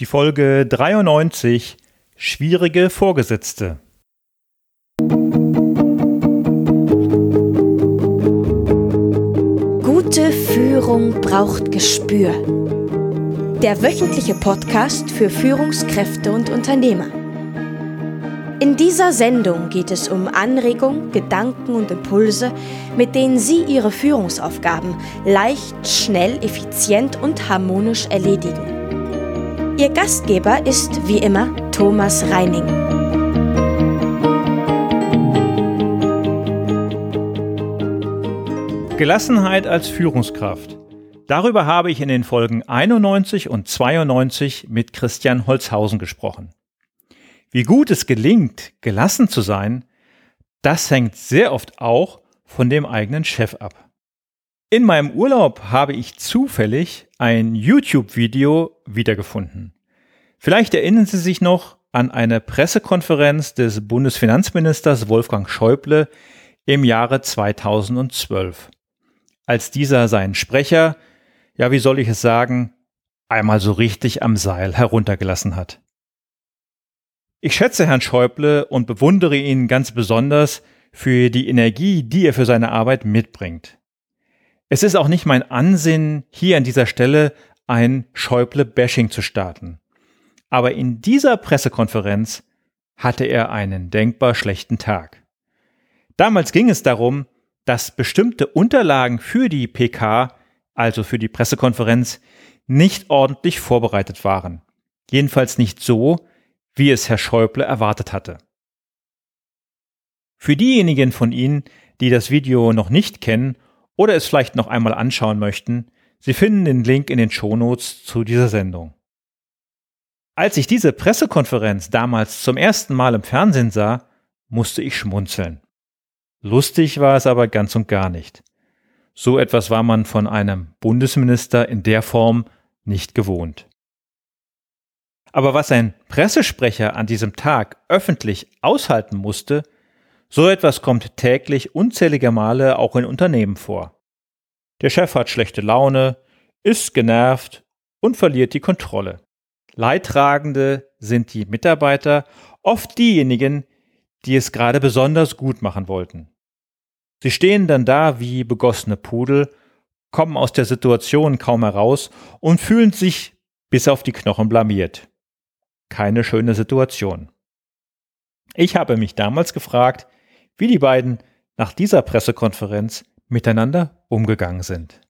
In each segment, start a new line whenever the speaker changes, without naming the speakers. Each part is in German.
Die Folge 93 Schwierige Vorgesetzte.
Gute Führung braucht Gespür. Der wöchentliche Podcast für Führungskräfte und Unternehmer. In dieser Sendung geht es um Anregungen, Gedanken und Impulse, mit denen Sie Ihre Führungsaufgaben leicht, schnell, effizient und harmonisch erledigen. Ihr Gastgeber ist wie immer Thomas Reining.
Gelassenheit als Führungskraft. Darüber habe ich in den Folgen 91 und 92 mit Christian Holzhausen gesprochen. Wie gut es gelingt, gelassen zu sein, das hängt sehr oft auch von dem eigenen Chef ab. In meinem Urlaub habe ich zufällig ein YouTube-Video wiedergefunden. Vielleicht erinnern Sie sich noch an eine Pressekonferenz des Bundesfinanzministers Wolfgang Schäuble im Jahre 2012, als dieser seinen Sprecher, ja wie soll ich es sagen, einmal so richtig am Seil heruntergelassen hat. Ich schätze Herrn Schäuble und bewundere ihn ganz besonders für die Energie, die er für seine Arbeit mitbringt. Es ist auch nicht mein Ansinnen, hier an dieser Stelle ein Schäuble-Bashing zu starten. Aber in dieser Pressekonferenz hatte er einen denkbar schlechten Tag. Damals ging es darum, dass bestimmte Unterlagen für die PK, also für die Pressekonferenz, nicht ordentlich vorbereitet waren. Jedenfalls nicht so, wie es Herr Schäuble erwartet hatte. Für diejenigen von Ihnen, die das Video noch nicht kennen oder es vielleicht noch einmal anschauen möchten, Sie finden den Link in den Shownotes zu dieser Sendung. Als ich diese Pressekonferenz damals zum ersten Mal im Fernsehen sah, musste ich schmunzeln. Lustig war es aber ganz und gar nicht. So etwas war man von einem Bundesminister in der Form nicht gewohnt. Aber was ein Pressesprecher an diesem Tag öffentlich aushalten musste, so etwas kommt täglich unzählige Male auch in Unternehmen vor. Der Chef hat schlechte Laune, ist genervt und verliert die Kontrolle. Leidtragende sind die Mitarbeiter, oft diejenigen, die es gerade besonders gut machen wollten. Sie stehen dann da wie begossene Pudel, kommen aus der Situation kaum heraus und fühlen sich bis auf die Knochen blamiert. Keine schöne Situation. Ich habe mich damals gefragt, wie die beiden nach dieser Pressekonferenz miteinander umgegangen sind.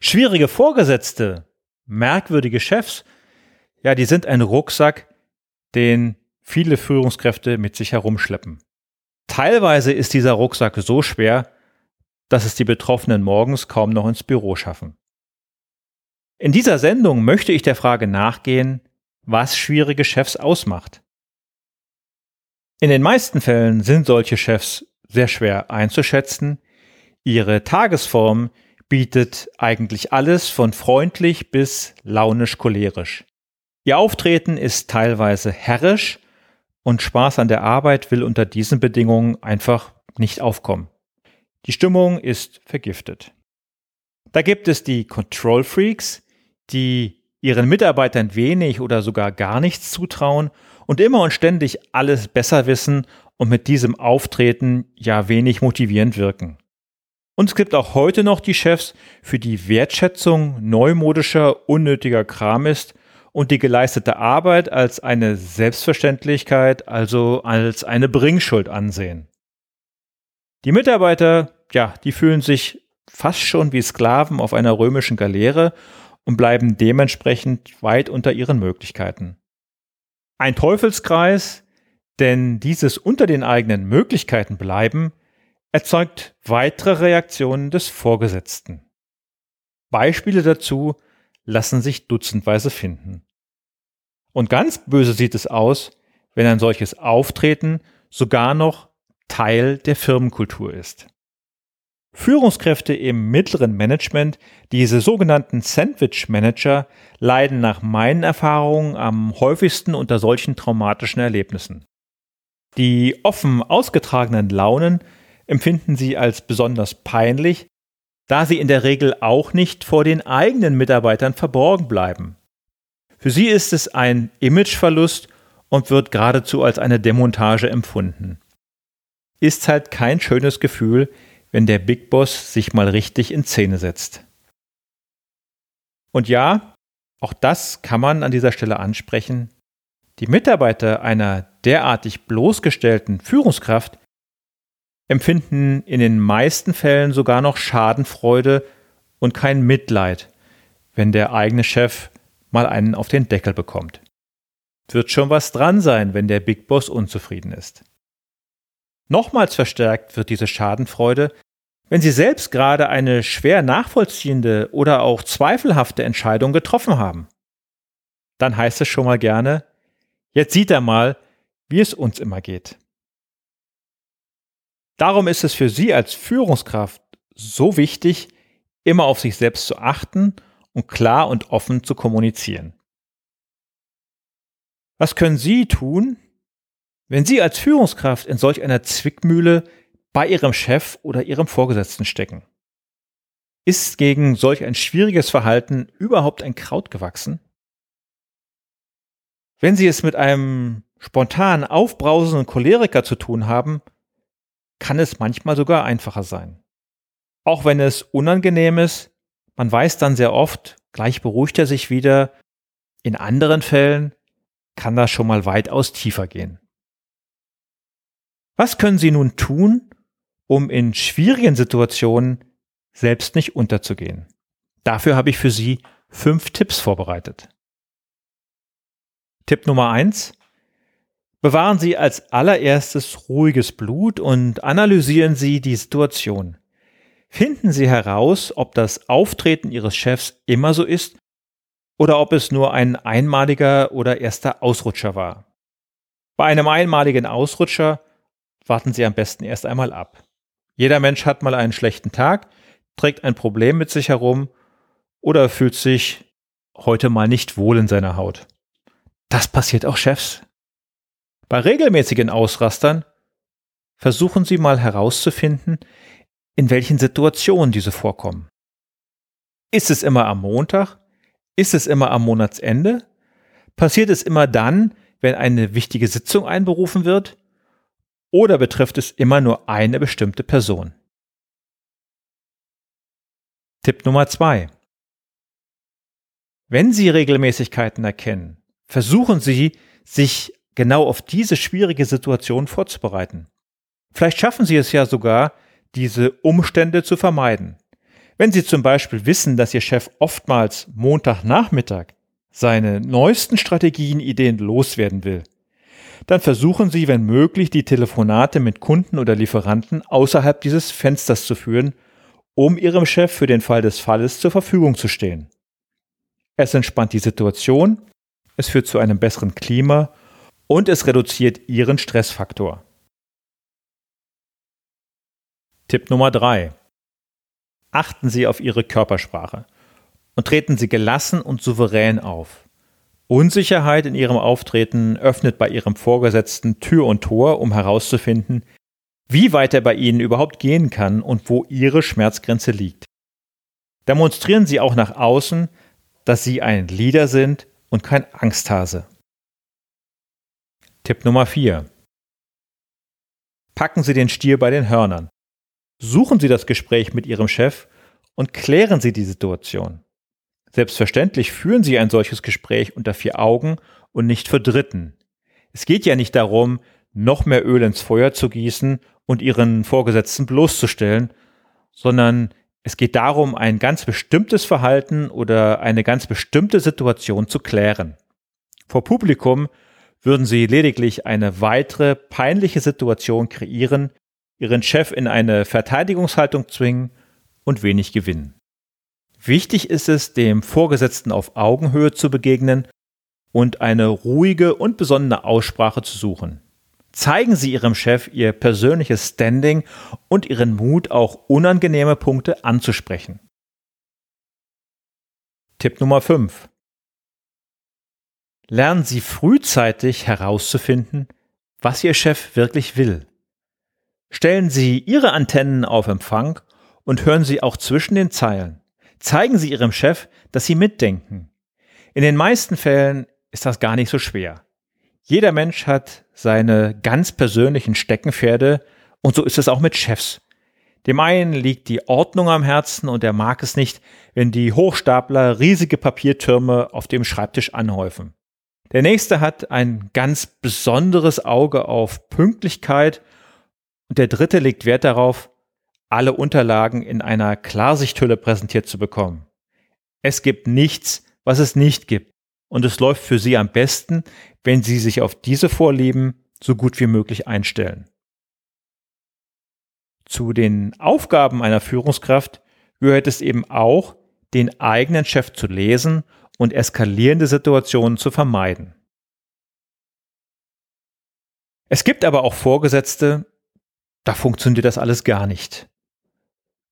Schwierige Vorgesetzte, merkwürdige Chefs, ja, die sind ein Rucksack, den viele Führungskräfte mit sich herumschleppen. Teilweise ist dieser Rucksack so schwer, dass es die Betroffenen morgens kaum noch ins Büro schaffen. In dieser Sendung möchte ich der Frage nachgehen, was schwierige Chefs ausmacht. In den meisten Fällen sind solche Chefs sehr schwer einzuschätzen. Ihre Tagesform bietet eigentlich alles von freundlich bis launisch cholerisch. Ihr Auftreten ist teilweise herrisch und Spaß an der Arbeit will unter diesen Bedingungen einfach nicht aufkommen. Die Stimmung ist vergiftet. Da gibt es die Control Freaks, die ihren Mitarbeitern wenig oder sogar gar nichts zutrauen und immer und ständig alles besser wissen und mit diesem Auftreten ja wenig motivierend wirken. Und es gibt auch heute noch die Chefs, für die Wertschätzung neumodischer, unnötiger Kram ist und die geleistete Arbeit als eine Selbstverständlichkeit, also als eine Bringschuld ansehen. Die Mitarbeiter, ja, die fühlen sich fast schon wie Sklaven auf einer römischen Galeere und bleiben dementsprechend weit unter ihren Möglichkeiten. Ein Teufelskreis, denn dieses unter den eigenen Möglichkeiten bleiben erzeugt weitere Reaktionen des Vorgesetzten. Beispiele dazu lassen sich dutzendweise finden. Und ganz böse sieht es aus, wenn ein solches Auftreten sogar noch Teil der Firmenkultur ist. Führungskräfte im mittleren Management, diese sogenannten Sandwich Manager, leiden nach meinen Erfahrungen am häufigsten unter solchen traumatischen Erlebnissen. Die offen ausgetragenen Launen empfinden sie als besonders peinlich, da sie in der Regel auch nicht vor den eigenen Mitarbeitern verborgen bleiben. Für sie ist es ein Imageverlust und wird geradezu als eine Demontage empfunden. Ist halt kein schönes Gefühl, wenn der Big Boss sich mal richtig in Szene setzt. Und ja, auch das kann man an dieser Stelle ansprechen. Die Mitarbeiter einer derartig bloßgestellten Führungskraft empfinden in den meisten Fällen sogar noch Schadenfreude und kein Mitleid, wenn der eigene Chef mal einen auf den Deckel bekommt. Wird schon was dran sein, wenn der Big Boss unzufrieden ist. Nochmals verstärkt wird diese Schadenfreude, wenn Sie selbst gerade eine schwer nachvollziehende oder auch zweifelhafte Entscheidung getroffen haben. Dann heißt es schon mal gerne, jetzt sieht er mal, wie es uns immer geht. Darum ist es für Sie als Führungskraft so wichtig, immer auf sich selbst zu achten und klar und offen zu kommunizieren. Was können Sie tun, wenn Sie als Führungskraft in solch einer Zwickmühle bei Ihrem Chef oder Ihrem Vorgesetzten stecken? Ist gegen solch ein schwieriges Verhalten überhaupt ein Kraut gewachsen? Wenn Sie es mit einem spontan aufbrausenden Choleriker zu tun haben, kann es manchmal sogar einfacher sein. Auch wenn es unangenehm ist, man weiß dann sehr oft, gleich beruhigt er sich wieder. In anderen Fällen kann das schon mal weitaus tiefer gehen. Was können Sie nun tun, um in schwierigen Situationen selbst nicht unterzugehen? Dafür habe ich für Sie fünf Tipps vorbereitet. Tipp Nummer eins: Bewahren Sie als allererstes ruhiges Blut und analysieren Sie die Situation. Finden Sie heraus, ob das Auftreten Ihres Chefs immer so ist oder ob es nur ein einmaliger oder erster Ausrutscher war. Bei einem einmaligen Ausrutscher warten Sie am besten erst einmal ab. Jeder Mensch hat mal einen schlechten Tag, trägt ein Problem mit sich herum oder fühlt sich heute mal nicht wohl in seiner Haut. Das passiert auch Chefs. Bei regelmäßigen Ausrastern versuchen Sie mal herauszufinden, in welchen Situationen diese vorkommen. Ist es immer am Montag? Ist es immer am Monatsende? Passiert es immer dann, wenn eine wichtige Sitzung einberufen wird? Oder betrifft es immer nur eine bestimmte Person? Tipp Nummer zwei: Wenn Sie Regelmäßigkeiten erkennen, versuchen Sie, sich genau auf diese schwierige Situation vorzubereiten. Vielleicht schaffen Sie es ja sogar, diese Umstände zu vermeiden. Wenn Sie zum Beispiel wissen, dass Ihr Chef oftmals Montagnachmittag seine neuesten Strategien, Ideen loswerden will, dann versuchen Sie, wenn möglich, die Telefonate mit Kunden oder Lieferanten außerhalb dieses Fensters zu führen, um Ihrem Chef für den Fall des Falles zur Verfügung zu stehen. Es entspannt die Situation, es führt zu einem besseren Klima und es reduziert Ihren Stressfaktor. Tipp Nummer drei: Achten Sie auf Ihre Körpersprache und treten Sie gelassen und souverän auf. Unsicherheit in Ihrem Auftreten öffnet bei Ihrem Vorgesetzten Tür und Tor, um herauszufinden, wie weit er bei Ihnen überhaupt gehen kann und wo Ihre Schmerzgrenze liegt. Demonstrieren Sie auch nach außen, dass Sie ein Leader sind und kein Angsthase. Tipp Nummer 4. Packen Sie den Stier bei den Hörnern. Suchen Sie das Gespräch mit Ihrem Chef und klären Sie die Situation. Selbstverständlich führen Sie ein solches Gespräch unter vier Augen und nicht für Dritten. Es geht ja nicht darum, noch mehr Öl ins Feuer zu gießen und Ihren Vorgesetzten bloßzustellen, sondern es geht darum, ein ganz bestimmtes Verhalten oder eine ganz bestimmte Situation zu klären. Vor Publikum würden Sie lediglich eine weitere peinliche Situation kreieren, ihren Chef in eine Verteidigungshaltung zwingen und wenig gewinnen. Wichtig ist es, dem Vorgesetzten auf Augenhöhe zu begegnen und eine ruhige und besonnene Aussprache zu suchen. Zeigen Sie Ihrem Chef Ihr persönliches Standing und Ihren Mut, auch unangenehme Punkte anzusprechen. Tipp Nummer 5. Lernen Sie frühzeitig herauszufinden, was Ihr Chef wirklich will. Stellen Sie Ihre Antennen auf Empfang und hören Sie auch zwischen den Zeilen. Zeigen Sie Ihrem Chef, dass Sie mitdenken. In den meisten Fällen ist das gar nicht so schwer. Jeder Mensch hat seine ganz persönlichen Steckenpferde und so ist es auch mit Chefs. Dem einen liegt die Ordnung am Herzen und er mag es nicht, wenn die Hochstapler riesige Papiertürme auf dem Schreibtisch anhäufen. Der nächste hat ein ganz besonderes Auge auf Pünktlichkeit und der dritte legt Wert darauf, alle Unterlagen in einer Klarsichthülle präsentiert zu bekommen. Es gibt nichts, was es nicht gibt. Und es läuft für Sie am besten, wenn Sie sich auf diese Vorlieben so gut wie möglich einstellen. Zu den Aufgaben einer Führungskraft gehört es eben auch, den eigenen Chef zu lesen und eskalierende Situationen zu vermeiden. Es gibt aber auch Vorgesetzte, da funktioniert das alles gar nicht.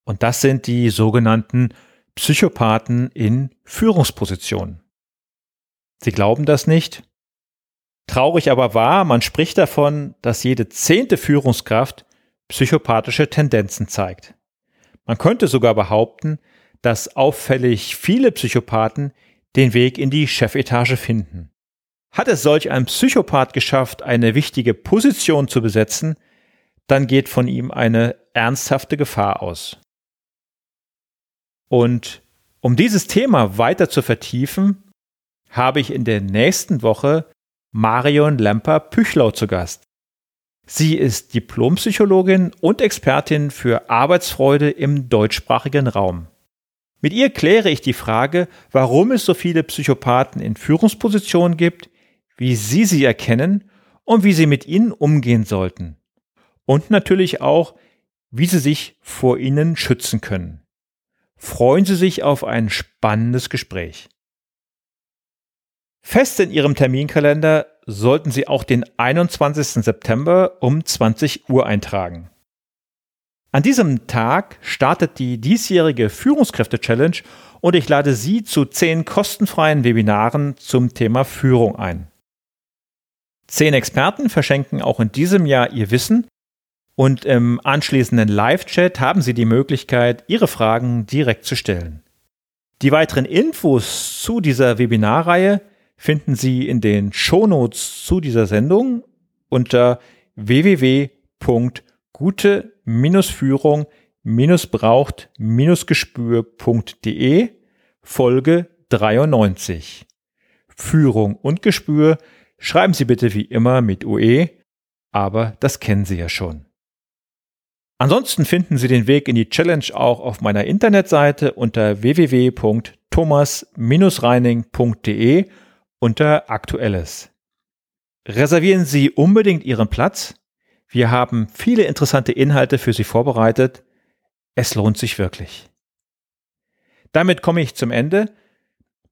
Und das sind die sogenannten Psychopathen in Führungspositionen. Sie glauben das nicht? Traurig aber wahr, man spricht davon, dass jede zehnte Führungskraft psychopathische Tendenzen zeigt. Man könnte sogar behaupten, dass auffällig viele Psychopathen den Weg in die Chefetage finden. Hat es solch ein Psychopath geschafft, eine wichtige Position zu besetzen, dann geht von ihm eine ernsthafte Gefahr aus. Und um dieses Thema weiter zu vertiefen, habe ich in der nächsten Woche Marion Lemper-Püchlau zu Gast. Sie ist Diplompsychologin und Expertin für Arbeitsfreude im deutschsprachigen Raum. Mit ihr kläre ich die Frage, warum es so viele Psychopathen in Führungspositionen gibt, wie Sie sie erkennen und wie Sie mit ihnen umgehen sollten. Und natürlich auch, wie Sie sich vor ihnen schützen können. Freuen Sie sich auf ein spannendes Gespräch. Fest in Ihrem Terminkalender sollten Sie auch den 21. September um 20 Uhr eintragen. An diesem Tag startet die diesjährige Führungskräfte-Challenge und ich lade Sie zu zehn kostenfreien Webinaren zum Thema Führung ein. Zehn Experten verschenken auch in diesem Jahr ihr Wissen und im anschließenden Live-Chat haben Sie die Möglichkeit, Ihre Fragen direkt zu stellen. Die weiteren Infos zu dieser Webinarreihe finden Sie in den Shownotes zu dieser Sendung unter www.gute-führung-braucht-gespür.de Folge 93. Führung und Gespür schreiben Sie bitte wie immer mit UE, aber das kennen Sie ja schon. Ansonsten finden Sie den Weg in die Challenge auch auf meiner Internetseite unter www.thomas-reining.de unter Aktuelles. Reservieren Sie unbedingt Ihren Platz. Wir haben viele interessante Inhalte für Sie vorbereitet. Es lohnt sich wirklich. Damit komme ich zum Ende.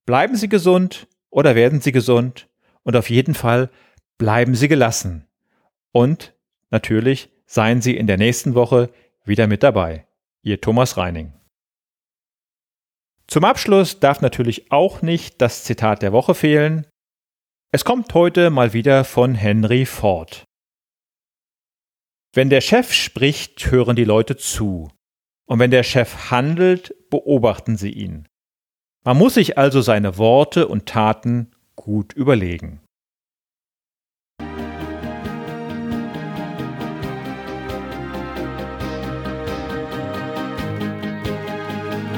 Bleiben Sie gesund oder werden Sie gesund und auf jeden Fall bleiben Sie gelassen. Und natürlich seien Sie in der nächsten Woche wieder mit dabei. Ihr Thomas Reining. Zum Abschluss darf natürlich auch nicht das Zitat der Woche fehlen. Es kommt heute mal wieder von Henry Ford. Wenn der Chef spricht, hören die Leute zu. Und wenn der Chef handelt, beobachten sie ihn. Man muss sich also seine Worte und Taten gut überlegen.